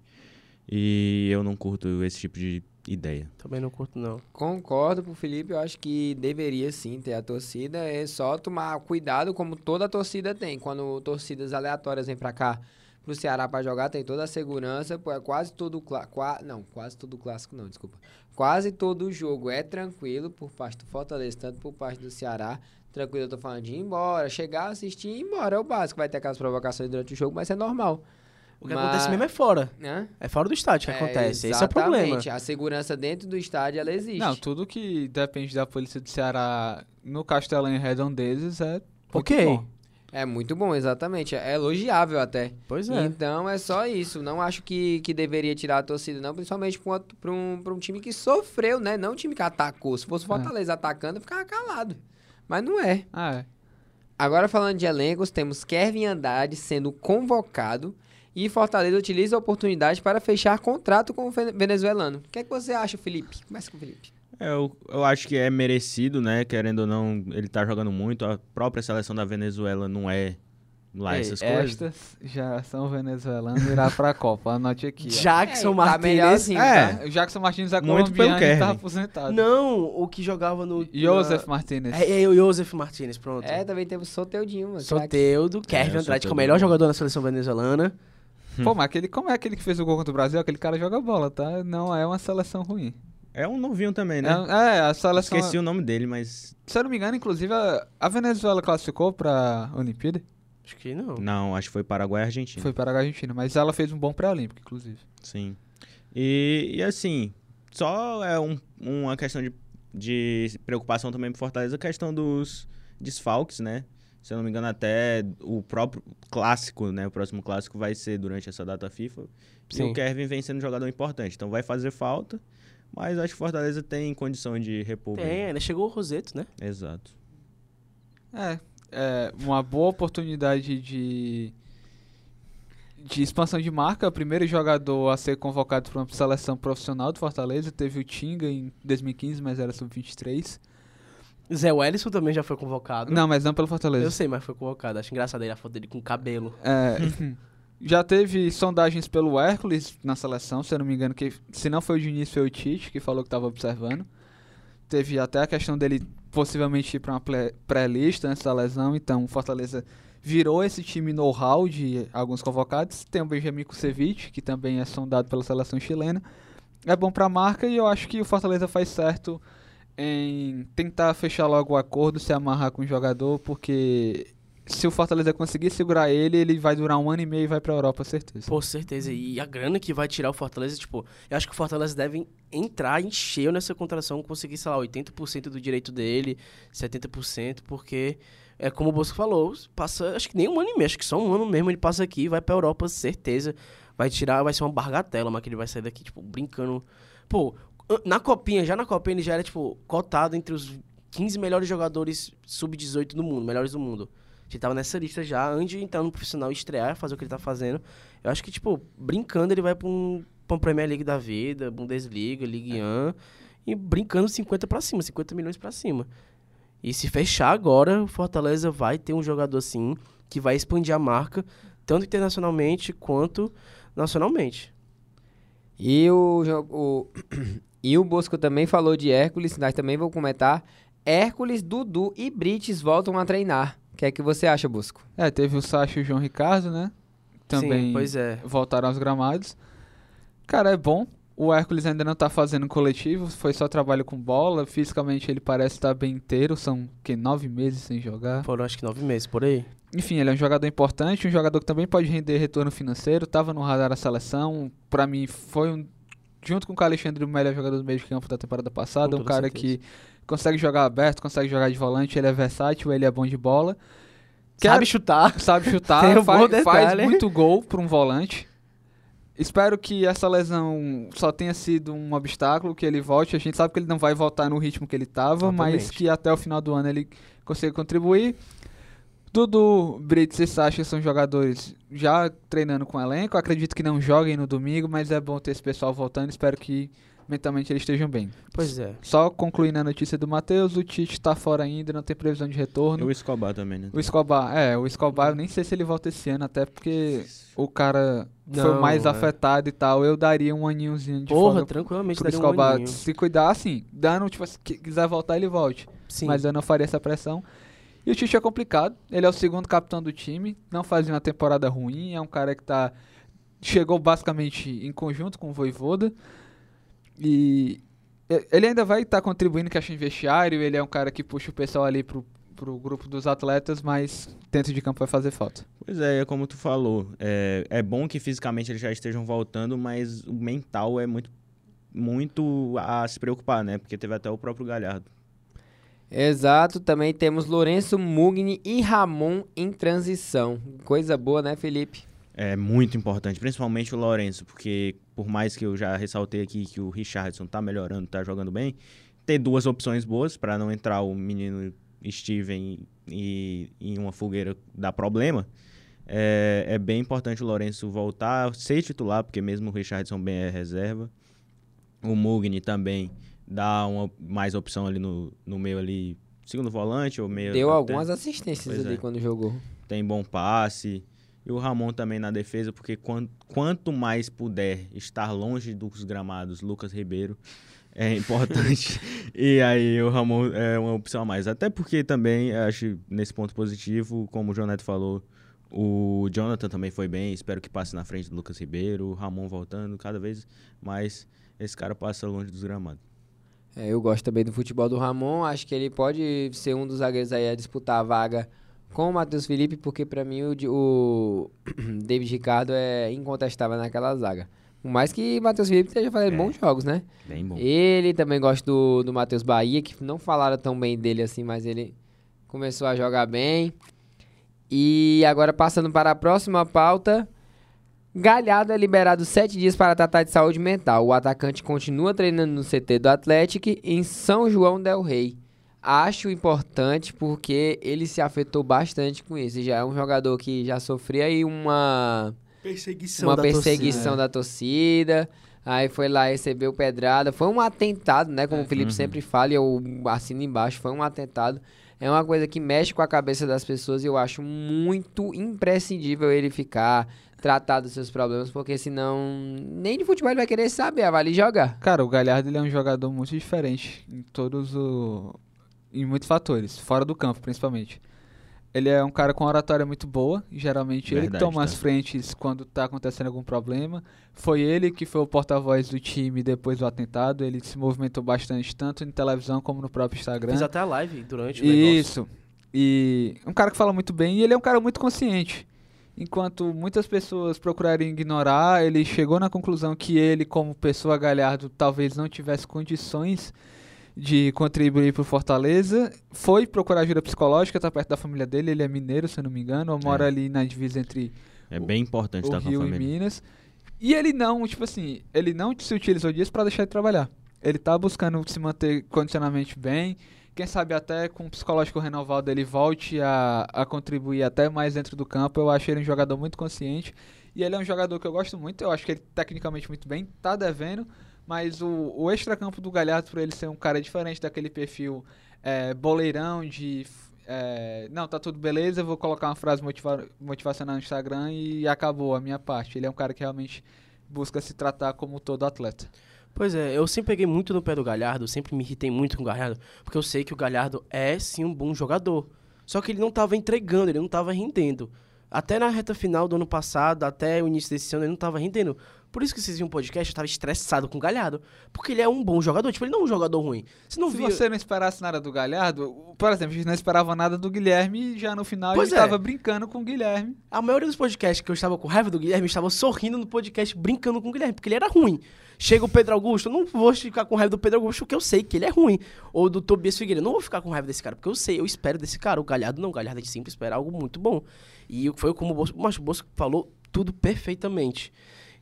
e eu não curto esse tipo de ideia. Também não curto, não. Concordo com o Felipe, eu acho que deveria sim ter a torcida, é só tomar cuidado como toda torcida tem. Quando torcidas aleatórias vêm pra cá pro Ceará pra jogar, tem toda a segurança, pô, é quase todo qua, não, quase todo clássico não, desculpa. Quase todo jogo é tranquilo por parte do Fortaleza, tanto por parte do Ceará. Tranquilo, eu tô falando de ir embora, chegar, assistir e ir embora, é o básico. Vai ter aquelas provocações durante o jogo, mas é normal. O que acontece mesmo é fora. Né? É fora do estádio que acontece. Esse é o problema. Exatamente, A segurança dentro do estádio, ela existe. Não, tudo que depende da polícia do Ceará no Castelão e Redondezes é muito Ok. bom. É muito bom, exatamente. É elogiável até. Pois é. Então é só isso. Não acho que, que deveria tirar a torcida, não. Principalmente pra um, pra um, pra um time que sofreu, né? Não um time que atacou. Se fosse o Fortaleza atacando, eu ficava calado. Mas não é. Ah, é. Agora falando de elencos, temos Kevin Andrade sendo convocado e Fortaleza utiliza a oportunidade para fechar contrato com o vene- venezuelano. O que é que você acha, Felipe? Começa com o Felipe. É, Eu, eu acho que é merecido, né? Querendo ou não, ele tá jogando muito. A própria seleção da Venezuela não é lá Ei, essas coisas. Estas já são venezuelanos irá pra Copa. Anote aqui. ó. Jackson tá Martinez. melhorzinho, É, tá? o Jackson Martins é Muito pelo colombiano e tá aposentado. Não, o que jogava no. Joseph na- Martinez. É, é o Joseph Martinez, pronto. É, também temos Soteudinho, mano. Soteudo, Kevin É, Andrade, que é o Soteldo. melhor jogador na seleção venezuelana. Pô, mas aquele, como é aquele que fez o gol contra o Brasil? Aquele cara joga bola, tá? Não é uma seleção ruim. É um novinho também, né? É, é, a seleção. Esqueci o nome dele, mas. Se eu não me engano, inclusive, a, a Venezuela classificou pra Olimpíada. Acho que não. Não, acho que foi Paraguai e Argentina. Foi para a Argentina, mas ela fez um bom pré-olímpico, inclusive. Sim. E, e assim, só é um- uma questão de, de preocupação também pro Fortaleza, a questão dos desfalques, né? Se eu não me engano, até o próprio clássico, né? O próximo clássico vai ser durante essa data FIFA. E Sim. o Kevin vem sendo um jogador importante. Então vai fazer falta, mas acho que o Fortaleza tem condição de repor. Tem, ainda chegou o Roseto, né? Exato. É, é uma boa oportunidade de de expansão de marca. O primeiro jogador a ser convocado para uma seleção profissional do Fortaleza teve o Tinga em 2015, mas era sub-23. Zé Wellison também já foi convocado. Não, mas não pelo Fortaleza. Eu sei, mas foi convocado. Acho engraçado aí a foto dele com cabelo. É, (laughs) já teve sondagens pelo Hércules na seleção, se eu não me engano, que se não foi o Diniz, foi o Tite que falou que estava observando. Teve até a questão dele possivelmente ir para uma pré-lista antes da lesão, então o Fortaleza virou esse time know-how de alguns convocados. Tem o Benjamin Kusevich, que também é sondado pela seleção chilena. É bom para a marca e eu acho que o Fortaleza faz certo em tentar fechar logo o acordo, se amarrar com o jogador, porque se o Fortaleza conseguir segurar ele, ele vai durar um ano e meio e vai pra Europa, certeza. Por certeza. E a grana que vai tirar o Fortaleza, tipo, eu acho que o Fortaleza deve entrar em cheio nessa contratação, conseguir, sei lá, 80% do direito dele, 70%, porque é como o Bosco falou, passa, acho que nem um ano e meio, acho que só um ano mesmo ele passa aqui, vai pra Europa, certeza. Vai tirar, vai ser uma bargatela, mas que ele vai sair daqui, tipo, brincando. Pô, na copinha, já na copinha ele já era, tipo, cotado entre os 15 melhores jogadores sub-18 do mundo, melhores do mundo. Ele tava nessa lista já, antes de entrar no profissional estrear, fazer o que ele tá fazendo. Eu acho que, tipo, brincando, ele vai pra um, pra um Premier League da vida, Bundesliga, Ligue 1, e brincando 50 pra cima, 50 milhões pra cima. E se fechar agora, o Fortaleza vai ter um jogador assim, que vai expandir a marca, tanto internacionalmente quanto nacionalmente. E o, o, (clears throat) e o Bosco também falou de Hércules, nós também vamos comentar. Hércules, Dudu e Brites voltam a treinar. O que é que você acha, Bosco? É, teve o Sacha e o João Ricardo, né? Também Sim, pois é. voltaram aos gramados. Cara, é bom. O Hércules ainda não tá fazendo coletivo, foi só trabalho com bola. Fisicamente ele parece estar bem inteiro, são que nove meses sem jogar. Foram acho que nove meses por aí. Enfim, ele é um jogador importante, um jogador que também pode render retorno financeiro, tava no radar da seleção. Pra mim, foi um, junto com o Alexandre, o melhor jogador do meio de campo da temporada passada. Um cara certeza. que consegue jogar aberto, consegue jogar de volante, ele é versátil, ele é bom de bola. Sabe chutar. (laughs) Sabe chutar, (laughs) um faz, faz muito gol para um volante. Espero que essa lesão só tenha sido um obstáculo, que ele volte. A gente sabe que ele não vai voltar no ritmo que ele estava, mas que até o final do ano ele consiga contribuir. Dudu, Brits e Sacha são jogadores já treinando com o elenco. Acredito que não joguem no domingo, mas é bom ter esse pessoal voltando. Espero que mentalmente eles estejam bem. Pois é. Só concluindo a notícia do Matheus, o Tite está fora ainda, não tem previsão de E retorno. o Escobar também, né? O Escobar, é, o Escobar, eu nem sei se ele volta esse ano, até porque o cara foi o Não, mais é. afetado e tal. Eu daria um aninhozinho de Porra, folga tranquilamente pro daria um Escobar aninho. se cuidar, assim, dando, tipo, se qui- quiser voltar, ele volte. Sim. Mas eu não faria essa pressão. E o Tite é complicado, ele é o segundo capitão do time, não fazia uma temporada ruim, é um cara que tá chegou basicamente em conjunto com o Voivoda. E ele ainda vai estar contribuindo com a vestiário, ele é um cara que puxa o pessoal ali pro, pro grupo dos atletas, mas dentro de campo vai fazer falta. Pois é, é como tu falou. É, é bom que fisicamente eles já estejam voltando, mas o mental é muito, muito a se preocupar, né? Porque teve até o próprio Galhardo. Exato, também temos Lourenço, Mugni e Ramon em transição. Coisa boa, né, Felipe? É muito importante, principalmente o Lourenço, porque por mais que eu já ressaltei aqui que o Richardson tá melhorando, tá jogando bem, ter duas opções boas para não entrar o menino Steven e em uma fogueira dar problema. É, é bem importante o Lourenço voltar, ser titular, porque mesmo o Richardson bem é reserva. O Mugni também dá uma mais opção ali no, no meio ali, segundo volante ou meio Deu até. algumas assistências ali é. quando jogou. tem bom passe. E o Ramon também na defesa, porque quanto, quanto mais puder estar longe dos gramados, Lucas Ribeiro é (laughs) importante. e aí o Ramon é uma opção a mais. Até porque também acho nesse ponto positivo, como o João Neto falou, o Jonathan também foi bem. Espero que passe na frente do Lucas Ribeiro. O Ramon voltando cada vez mais. Esse cara passa longe dos gramados. É, eu gosto também do futebol do Ramon. Acho que ele pode ser um dos zagueiros aí a disputar a vaga com o Matheus Felipe, porque para mim o, o (clears throat) David Ricardo é incontestável naquela zaga. Por mais que o Matheus Felipe esteja fazendo é, bons jogos, né? Bem bom. Ele também gosta do, do Matheus Bahia, que não falaram tão bem dele assim, mas ele começou a jogar bem. E agora passando para a próxima pauta. Galhardo é liberado sete dias para tratar de saúde mental. O atacante continua treinando no CT do Atlético em São João del Rei acho importante porque ele se afetou bastante com isso. Já é um jogador que já sofria aí uma perseguição, uma da, perseguição torcida. da torcida. Aí foi lá recebeu pedrada. Foi um atentado, né? Como é. o Felipe uhum. sempre fala, e eu assino embaixo, foi um atentado. É uma coisa que mexe com a cabeça das pessoas e eu acho muito imprescindível ele ficar tratar dos seus problemas, porque senão nem de futebol ele vai querer saber, vai ali jogar. Cara, o Galhardo ele é um jogador muito diferente em todos os em muitos fatores, fora do campo principalmente. Ele é um cara com oratória muito boa, geralmente Verdade, ele toma tá. as frentes quando está acontecendo algum problema. Foi ele que foi o porta-voz do time depois do atentado, ele se movimentou bastante, tanto em televisão como no próprio Instagram. Fez até a live durante o Isso. E um cara que fala muito bem e ele é um cara muito consciente. Enquanto muitas pessoas procurarem ignorar, ele chegou na conclusão que ele, como pessoa galhardo, talvez não tivesse condições de contribuir para o Fortaleza. Foi procurar ajuda psicológica, tá perto da família dele. Ele é mineiro, se eu não me engano, mora é. ali na divisa entre é bem importante o, estar Rio com a família. e Minas. E ele não, tipo assim, ele não se utilizou disso para deixar de trabalhar. Ele tá buscando se manter condicionalmente bem. Quem sabe até com o psicológico renovado ele volte a, a contribuir até mais dentro do campo. Eu acho ele um jogador muito consciente. E ele é um jogador que eu gosto muito. Eu acho que ele tecnicamente muito bem. Tá devendo mas o, o extracampo do Galhardo, por ele ser um cara diferente daquele perfil é, boleirão de. É, não, tá tudo beleza, vou colocar uma frase motiva motivacional no Instagram e acabou a minha parte. Ele é um cara que realmente busca se tratar como todo atleta. Pois é, eu sempre peguei muito no pé do Galhardo, sempre me irritei muito com o Galhardo, porque eu sei que o Galhardo é sim um bom jogador. Só que ele não estava entregando, ele não estava rendendo. Até na reta final do ano passado, até o início desse ano, ele não estava rendendo. Por isso que vocês viam um podcast, eu tava estressado com o Galhardo. Porque ele é um bom jogador, tipo, ele não é um jogador ruim. Você não Se via... você não esperasse nada do Galhardo, por exemplo, a gente não esperava nada do Guilherme e já no final pois a gente é. tava brincando com o Guilherme. A maioria dos podcasts que eu estava com raiva do Guilherme, eu estava sorrindo no podcast brincando com o Guilherme, porque ele era ruim. Chega o Pedro Augusto, eu não vou ficar com raiva do Pedro Augusto, porque eu sei que ele é ruim. Ou do Tobias Figueiredo, não vou ficar com raiva desse cara, porque eu sei, eu espero desse cara. O Galhardo não, o Galhardo a gente sempre espera algo muito bom. E foi como o Bosco, o Bosco falou tudo perfeitamente.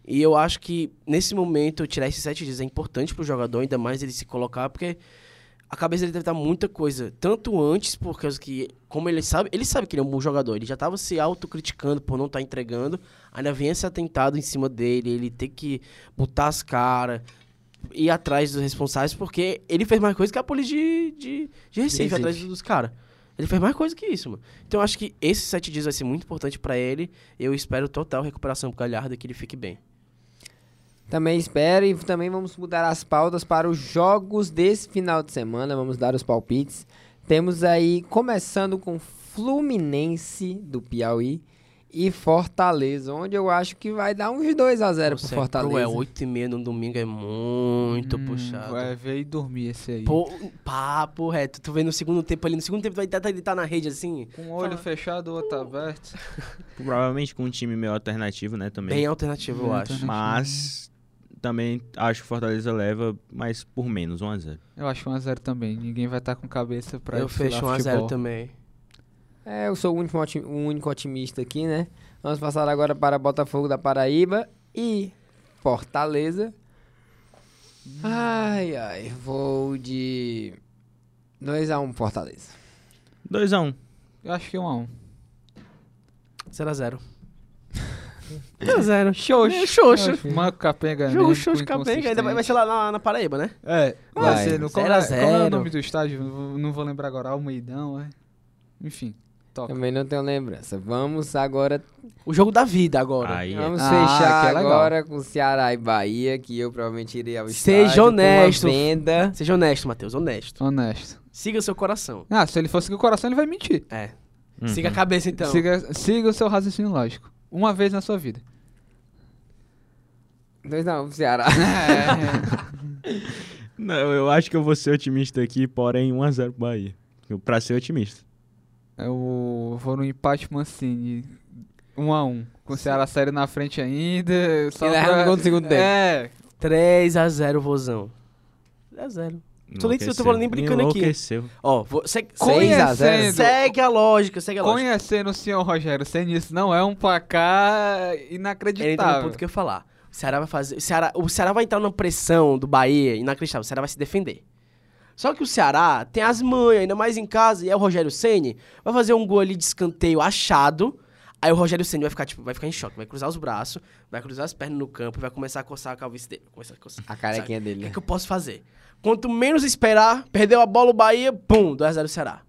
E eu acho que nesse momento, tirar esses sete dias é importante pro jogador, ainda mais ele se colocar, porque a cabeça dele deve estar muita coisa. Tanto antes, porque que, como ele sabe, ele sabe que ele é um bom jogador, ele já estava se autocriticando por não estar tá entregando, ainda vem esse atentado em cima dele, ele tem que botar as caras, ir atrás dos responsáveis, porque ele fez mais coisa que a polícia de, de, de Recife, atrás dos caras. Ele fez mais coisa que isso, mano. Então eu acho que esses sete dias vai ser muito importante para ele. Eu espero total recuperação pro Galhardo e que ele fique bem. Também espero e também vamos mudar as pautas para os jogos desse final de semana. Vamos dar os palpites. Temos aí, começando com Fluminense do Piauí e Fortaleza, onde eu acho que vai dar uns 2 a 0 pro é Fortaleza. É 8 e meia no domingo é muito hum, puxado. Vai ver e dormir esse aí. Pô, papo reto. Tu vê no segundo tempo ali, no segundo tempo vai ele tá na rede assim. Com o olho fala... fechado, o outro aberto. (laughs) Provavelmente com um time meio alternativo, né, também. Bem alternativo, eu acho. Mas também acho que Fortaleza leva, mas por menos, 1x0. Eu acho 1x0 também. Ninguém vai estar tá com cabeça pra Eu fecho 1x0 também. É, eu sou o único, o único otimista aqui, né? Vamos passar agora para Botafogo da Paraíba e Fortaleza. Ai, ai, vou de 2x1 Fortaleza. 2x1. Eu acho que 1x1. 0x0. 0 Xoxo. Xoxo. Manco Capenga. Xoxo, Xoxo Capenga. Ainda vai, vai ser lá na, na Paraíba, né? É. Vai, vai ser no, zero como, é, como é o nome do estádio? Não vou, não vou lembrar agora. Almeidão, é. Enfim. Toca. Também não tenho lembrança. Vamos agora. O jogo da vida agora. Aí, Vamos Ah, fechar é legal. agora com Ceará e Bahia, que eu provavelmente irei ao Seja estádio uma honesto. venda. Seja honesto, Matheus, honesto. Honesto. Siga seu coração. Ah, se ele for seguir o coração, ele vai mentir. É. Uhum. Siga a cabeça então. Siga, siga o seu raciocínio lógico. Uma vez na sua vida. 2x1 pro Ceará. É. (laughs) Não, eu acho que eu vou ser otimista aqui, porém 1x0 pro Bahia. Pra ser otimista. Eu vou no empate Mancini. 1 a 1 Com o Ceará saindo na frente ainda. Só E um gol no segundo tempo. É. 3x0, vozão. 3x0. Tô nem- eu tô falando nem brincando aqui. Ó, segue, Conhecendo, segue, segue a lógica, segue a lógica. conhecendo o senhor Rogério Senna, isso não é um placar Ele entra no inacreditável. ponto que eu ia falar. O Ceará vai fazer. O Ceará, o Ceará vai entrar na pressão do Bahia, inacreditável. O Ceará vai se defender. Só que o Ceará tem as manhas, ainda mais em casa, e é o Rogério Ceni vai fazer um gol ali de escanteio achado. Aí o Rogério Ceni vai ficar, tipo, vai ficar em choque, vai cruzar os braços, vai cruzar as pernas no campo e vai começar a coçar a calvície dele. Começar a, coçar, A carequinha sabe? dele, O que, né? que eu posso fazer? Quanto menos esperar, perdeu a bola o Bahia, pum, 2x0 Ceará.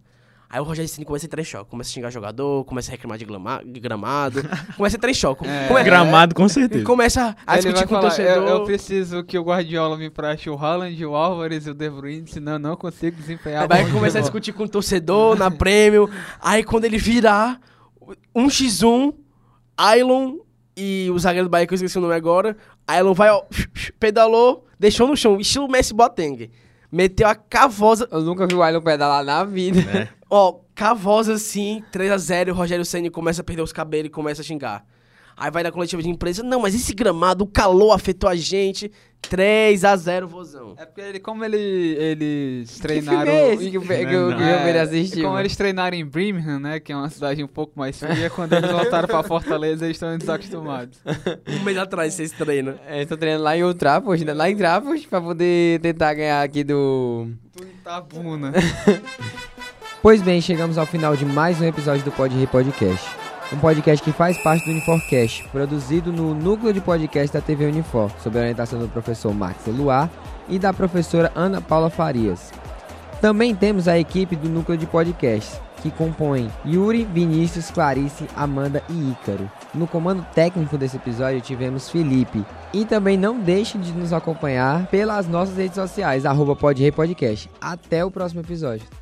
Aí o Rogério Ceni começa a entrar em choque, começa a xingar jogador, começa a reclamar de, glama- de gramado, (laughs) começa a entrar em choque. É. Gramado, com (laughs) certeza. começa a ele discutir com o falar, torcedor. eu, eu preciso que o Guardiola me empreste o Haaland, o Álvares e o De Bruyne, senão eu não consigo desempenhar Aí vai começar a discutir com o torcedor na prêmio. Aí quando ele virar, 1x1, Ailon e o zagueiro do Bahia, que eu esqueci o nome agora. Ailon vai, ó, pedalou, deixou no chão, estilo Messi Boateng. Meteu a cavosa, Eu nunca vi o Ailon pedalar na vida. Ó, cavosa assim, 3x0, o Rogério Senna começa a perder os cabelos e começa a xingar. Aí vai na coletiva de imprensa, não, mas esse gramado, o calor afetou a gente. 3x0, vozão. É porque ele, como ele, eles Que treinaram... filme é esse que, eu- que, eu- que eu É, queria assistir? como mano? eles treinaram em Birmingham, né, que é uma cidade um pouco mais fria, quando eles voltaram pra Fortaleza, eles estão desacostumados. (laughs) Um mês atrás vocês treinam. É, tô treinando lá em Old Trafford, né? lá em Trafford, pra poder tentar ganhar aqui do... Tudo em Tabuna. (laughs) Pois bem, chegamos ao final de mais um episódio do Pod Rei Podcast. Um podcast que faz parte do Uniforcast, produzido no núcleo de podcast da TV Unifor, sob a orientação do professor Max Eluar e da professora Ana Paula Farias. Também temos a equipe do núcleo de podcast, que compõe Yuri, Vinícius, Clarice, Amanda e Ícaro. No comando técnico desse episódio tivemos Felipe. E também não deixe de nos acompanhar pelas nossas redes sociais, arroba. Até o próximo episódio.